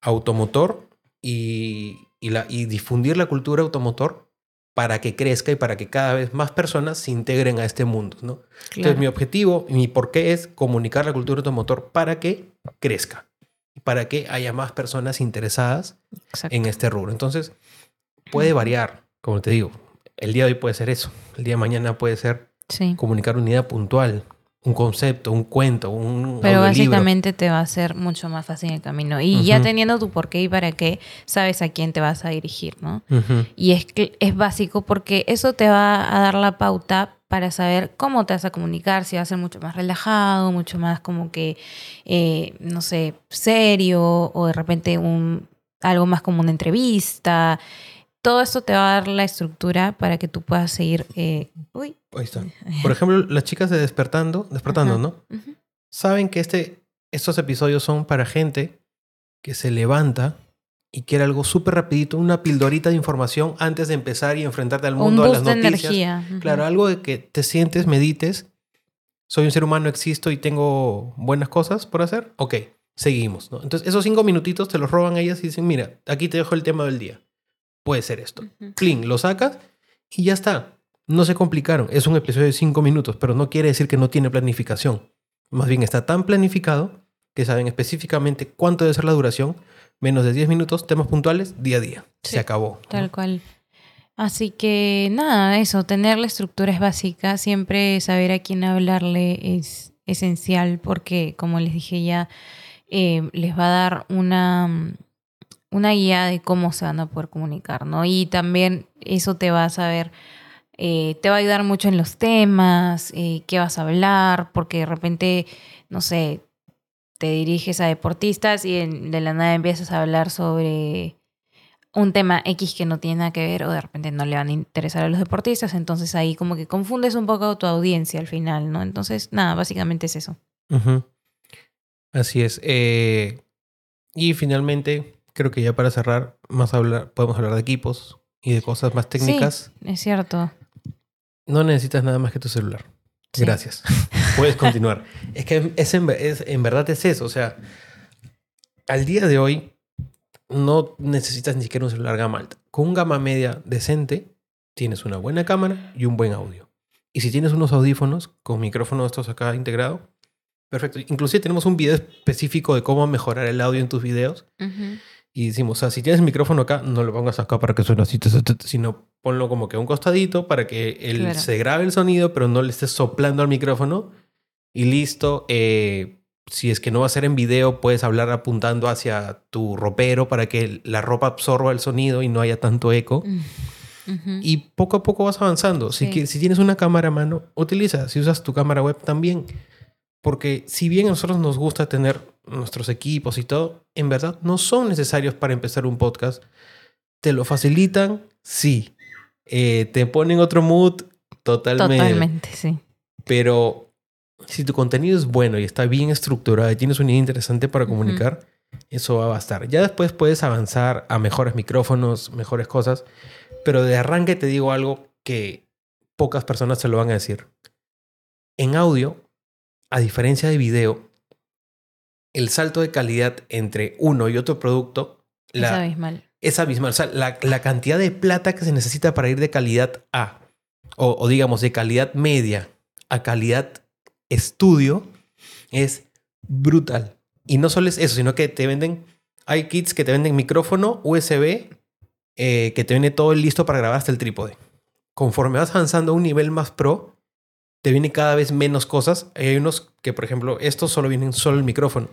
automotor y, y, la, y difundir la cultura automotor para que crezca y para que cada vez más personas se integren a este mundo, ¿no? Claro. Entonces mi objetivo y mi porqué es comunicar la cultura automotor para que crezca, para que haya más personas interesadas Exacto. en este rubro. Entonces puede variar, como te digo, el día de hoy puede ser eso, el día de mañana puede ser Sí. comunicar una idea puntual, un concepto, un cuento, un Pero básicamente te va a ser mucho más fácil el camino. Y ya teniendo tu por qué y para qué, sabes a quién te vas a dirigir, ¿no? Y es, que es básico porque eso te va a dar la pauta para saber cómo te vas a comunicar, si va a ser mucho más relajado, mucho más como que, eh, no sé, serio o de repente un, algo más como una entrevista. Todo esto te va a dar la estructura para que tú puedas seguir... eh, uy. Ahí está. Por ejemplo, las chicas de Despertando, Despertando, Ajá. ¿no? Saben que este, estos episodios son para gente que se levanta y quiere algo súper rapidito, una pildorita de información antes de empezar y enfrentarte al Un mundo, a las boost de noticias. energía. Claro, algo de que te sientes, medites. Soy un ser humano, existo y tengo buenas cosas por hacer. Ok, seguimos. ¿no? Entonces, esos cinco minutitos te los roban ellas y dicen, mira, aquí te dejo el tema del día. Puede ser esto. Clean, lo sacas y ya está. No se complicaron. Es un episodio de cinco minutos, pero no quiere decir que no tiene planificación. Más bien está tan planificado que saben específicamente cuánto debe ser la duración. Menos de 10 minutos, temas puntuales, día a día. Sí, Se acabó. ¿no? Tal cual. Así que nada, eso, tener la estructura es básica, siempre saber a quién hablarle es esencial porque, como les dije ya, eh, les va a dar una, una guía de cómo se van a poder comunicar, ¿no? Y también eso te va a saber, eh, te va a ayudar mucho en los temas, eh, qué vas a hablar, porque de repente, no sé, te diriges a deportistas y de la nada empiezas a hablar sobre un tema X que no tiene nada que ver o de repente no le van a interesar a los deportistas, entonces ahí como que confundes un poco tu audiencia al final, ¿no? Entonces, nada, básicamente es eso. Así es. Eh, y finalmente, creo que ya para cerrar, más hablar, podemos hablar de equipos y de cosas más técnicas. Es cierto. No necesitas nada más que tu celular. Sí. Gracias. Puedes continuar. Es que es en, es- en verdad es eso. O sea, al día de hoy no necesitas ni siquiera un celular gama alta. Con un gama media decente tienes una buena cámara y un buen audio. Y si tienes unos audífonos con micrófono estos acá integrado, Perfecto. Inclusive tenemos un video específico de cómo mejorar el audio en tus videos. Ujú. Y decimos, o sea, si tienes el micrófono acá, no lo pongas acá para que suene así, sino ponlo como que a un costadito para que él Claro. se grabe el sonido, pero no le estés soplando al micrófono. Y listo. Eh, si es que no va a ser en video, puedes hablar apuntando hacia tu ropero para que la ropa absorba el sonido y no haya tanto eco. Mm. Y poco a poco vas avanzando. Si, Sí. que- si tienes una cámara a mano, utiliza. Si usas tu cámara web también. Porque si bien a nosotros nos gusta tener nuestros equipos y todo, en verdad no son necesarios para empezar un podcast. ¿Te lo facilitan? Sí. Eh, ¿Te ponen otro mood? Totalmente. Totalmente, sí. Pero si tu contenido es bueno y está bien estructurado y tienes una idea interesante para comunicar, eso va a bastar. Ya después puedes avanzar a mejores micrófonos, mejores cosas, pero de arranque te digo algo que pocas personas se lo van a decir. En audio, a diferencia de video, el salto de calidad entre uno y otro producto Es la, abismal. es abismal. O sea, la, la cantidad de plata que se necesita para ir de calidad A, o, o digamos de calidad media a calidad estudio, es brutal. Y no solo es eso, sino que te venden, hay kits que te venden micrófono USB, eh, que te viene todo listo para grabar hasta el trípode. Conforme vas avanzando a un nivel más pro, te viene cada vez menos cosas. Hay unos que, por ejemplo, estos solo vienen solo el micrófono.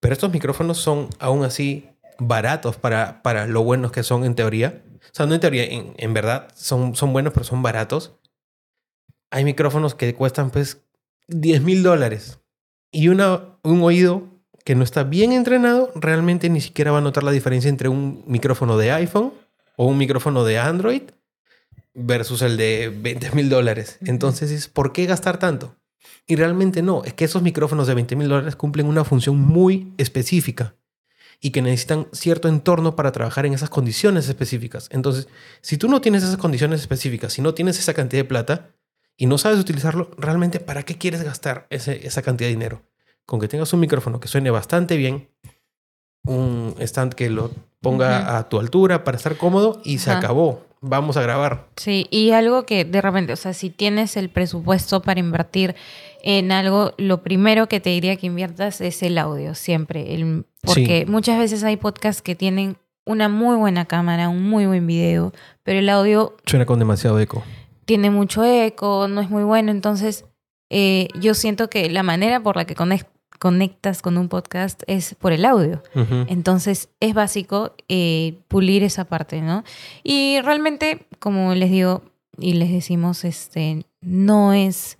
Pero estos micrófonos son aún así baratos para, para lo buenos que son en teoría. O sea, no en teoría, en, en verdad son, son buenos, pero son baratos. Hay micrófonos que cuestan pues 10 mil dólares. Y una, un oído que no está bien entrenado, realmente ni siquiera va a notar la diferencia entre un micrófono de iPhone o un micrófono de Android versus el de 20 mil dólares. Entonces, es, ¿por qué gastar tanto? Y realmente no, es que esos micrófonos de 20 mil dólares cumplen una función muy específica y que necesitan cierto entorno para trabajar en esas condiciones específicas. Entonces, si tú no tienes esas condiciones específicas, si no tienes esa cantidad de plata y no sabes utilizarlo, realmente, ¿para qué quieres gastar ese- esa cantidad de dinero? Con que tengas un micrófono que suene bastante bien, un stand que lo ponga a tu altura para estar cómodo y se acabó. Vamos a grabar. Sí, y algo que de repente, o sea, si tienes el presupuesto para invertir en algo, lo primero que te diría que inviertas es el audio, siempre. El, porque muchas veces hay podcasts que tienen una muy buena cámara, un muy buen video, pero el audio Suena con demasiado eco. tiene mucho eco, no es muy bueno. Entonces, eh, yo siento que la manera por la que conec- conectas con un podcast es por el audio. Entonces es básico eh, pulir esa parte, ¿no? Y realmente, como les digo y les decimos, este, no es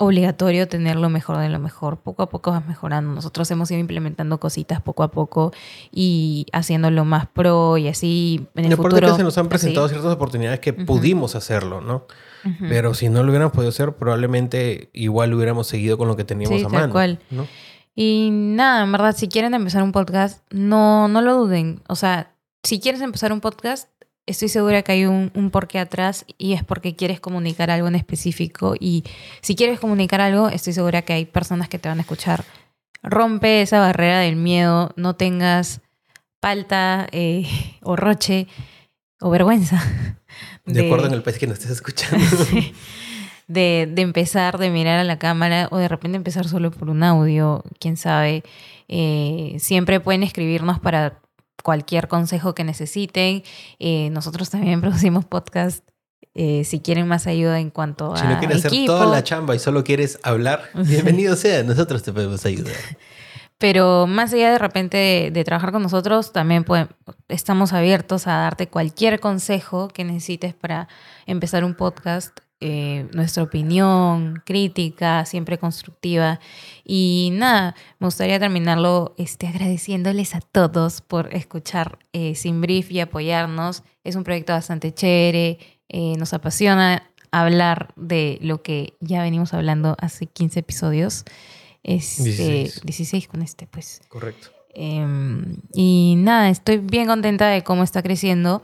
obligatorio tener lo mejor de lo mejor. Poco a poco vas mejorando. Nosotros hemos ido implementando cositas poco a poco y haciéndolo más pro y así en el futuro. es que se nos han así. presentado ciertas oportunidades que pudimos hacerlo, ¿no? Pero si no lo hubiéramos podido hacer, probablemente igual hubiéramos seguido con lo que teníamos Sí, a tal mano. cual. ¿no? Y nada, en verdad, si quieren empezar un podcast, no, no lo duden. O sea, si quieres empezar un podcast, estoy segura que hay un, un porqué atrás y es porque quieres comunicar algo en específico. Y si quieres comunicar algo, estoy segura que hay personas que te van a escuchar. Rompe esa barrera del miedo, no tengas palta eh, o roche o vergüenza. De, acuerdo en el país que nos estés escuchando. Sí. De, de empezar, de mirar a la cámara o de repente empezar solo por un audio, quién sabe. Eh, siempre pueden escribirnos para cualquier consejo que necesiten. Eh, nosotros también producimos podcast. eh, si quieren más ayuda en cuanto si a no quieres hacer toda la chamba y solo quieres hablar, bienvenido sea. Nosotros te podemos ayudar. Pero más allá de repente de, de trabajar con nosotros, también pueden- estamos abiertos a darte cualquier consejo que necesites para empezar un podcast. Eh, nuestra opinión, crítica, siempre constructiva. Y nada, me gustaría terminarlo este, agradeciéndoles a todos por escuchar eh, Sin Brief y apoyarnos. Es un proyecto bastante chévere, eh, nos apasiona hablar de lo que ya venimos hablando hace 15 episodios. Este, 16. 16 con este, pues. Correcto. Em, y nada, estoy bien contenta de cómo está creciendo.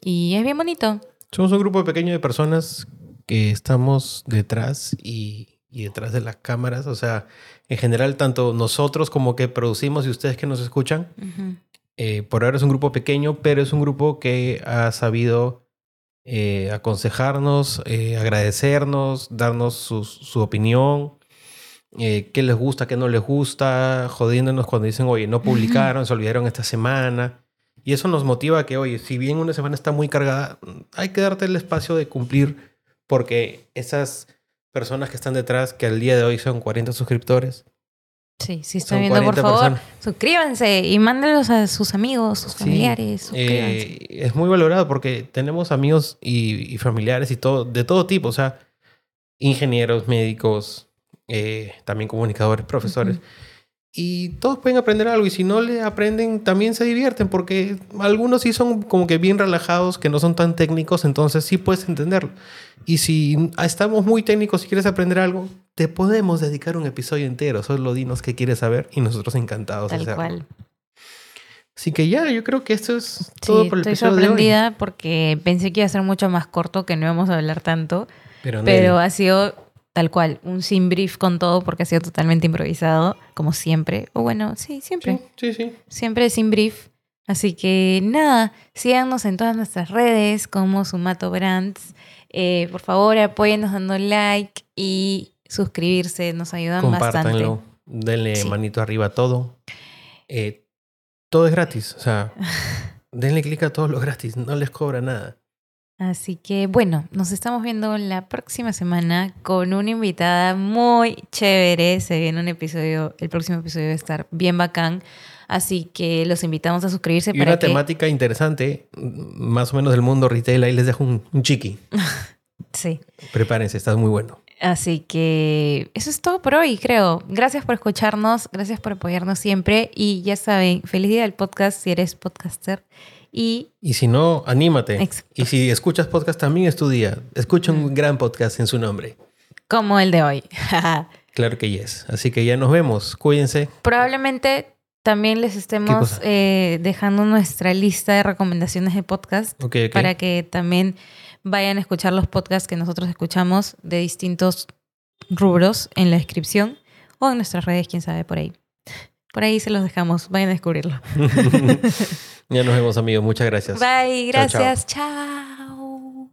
Y es bien bonito. Somos un grupo pequeño de personas que estamos detrás y, y detrás de las cámaras. O sea, en general, tanto nosotros como que producimos y ustedes que nos escuchan, Ujú. eh, por ahora es un grupo pequeño, pero es un grupo que ha sabido eh, aconsejarnos, eh, agradecernos, darnos su, su opinión eh, qué les gusta, qué no les gusta, jodiéndonos cuando dicen, oye, no publicaron, se olvidaron esta semana. Y eso nos motiva a que, oye, si bien una semana está muy cargada, hay que darte el espacio de cumplir porque esas personas que están detrás, que al día de hoy son 40 suscriptores. Sí, si están viendo, por favor, suscríbanse y mándenlos a sus amigos, sus familiares. Eh, es muy valorado porque tenemos amigos y, familiares y todo, de todo tipo, o sea, ingenieros, médicos, eh, también comunicadores, profesores. Y todos pueden aprender algo y si no le aprenden también se divierten porque algunos sí son como que bien relajados, que no son tan técnicos, entonces sí puedes entenderlo. Y si estamos muy técnicos y quieres aprender algo, te podemos dedicar un episodio entero, solo dinos qué quieres saber y nosotros encantados Tal de hacerlo. cual. Así que ya, yo creo que esto es todo por el estoy episodio sorprendida de hoy. porque pensé que iba a ser mucho más corto, que no íbamos a hablar tanto, Pero, pero Nelly, ha sido tal cual, un sin brief con todo porque ha sido totalmente improvisado, como siempre. O bueno, sí, siempre. sí, sí, sí. Siempre sin brief. Así que nada, síganos en todas nuestras redes como Sumato Brands. Eh, por favor, apóyennos dando like y suscribirse, nos ayudan bastante. Compártanlo, denle Sí. manito arriba a todo. Eh, todo es gratis, o sea, denle clic a todo lo gratis, no les cobra nada. Así que bueno, nos estamos viendo la próxima semana con una invitada muy chévere. Se viene un episodio, el próximo episodio va a estar bien bacán. Así que los invitamos a suscribirse Y para una que temática interesante, más o menos del mundo retail, ahí les dejo un, un chiqui. sí. Prepárense, está muy bueno. Así que eso es todo por hoy, creo. Gracias por escucharnos, gracias por apoyarnos siempre y ya saben, feliz día del podcast si eres podcaster y Y si no, anímate. Exacto. Y si escuchas podcast, también es tu día. Escucha un gran podcast en su nombre. como el de hoy. Claro que yes. Así que ya nos vemos. Cuídense. Probablemente también les estemos eh, dejando nuestra lista de recomendaciones de podcast para que también vayan a escuchar los podcasts que nosotros escuchamos de distintos rubros en la descripción o en nuestras redes, quién sabe, por ahí. Por ahí se los dejamos. Vayan a descubrirlo. ya nos vemos, amigos. Muchas gracias. Bye. Gracias. chao.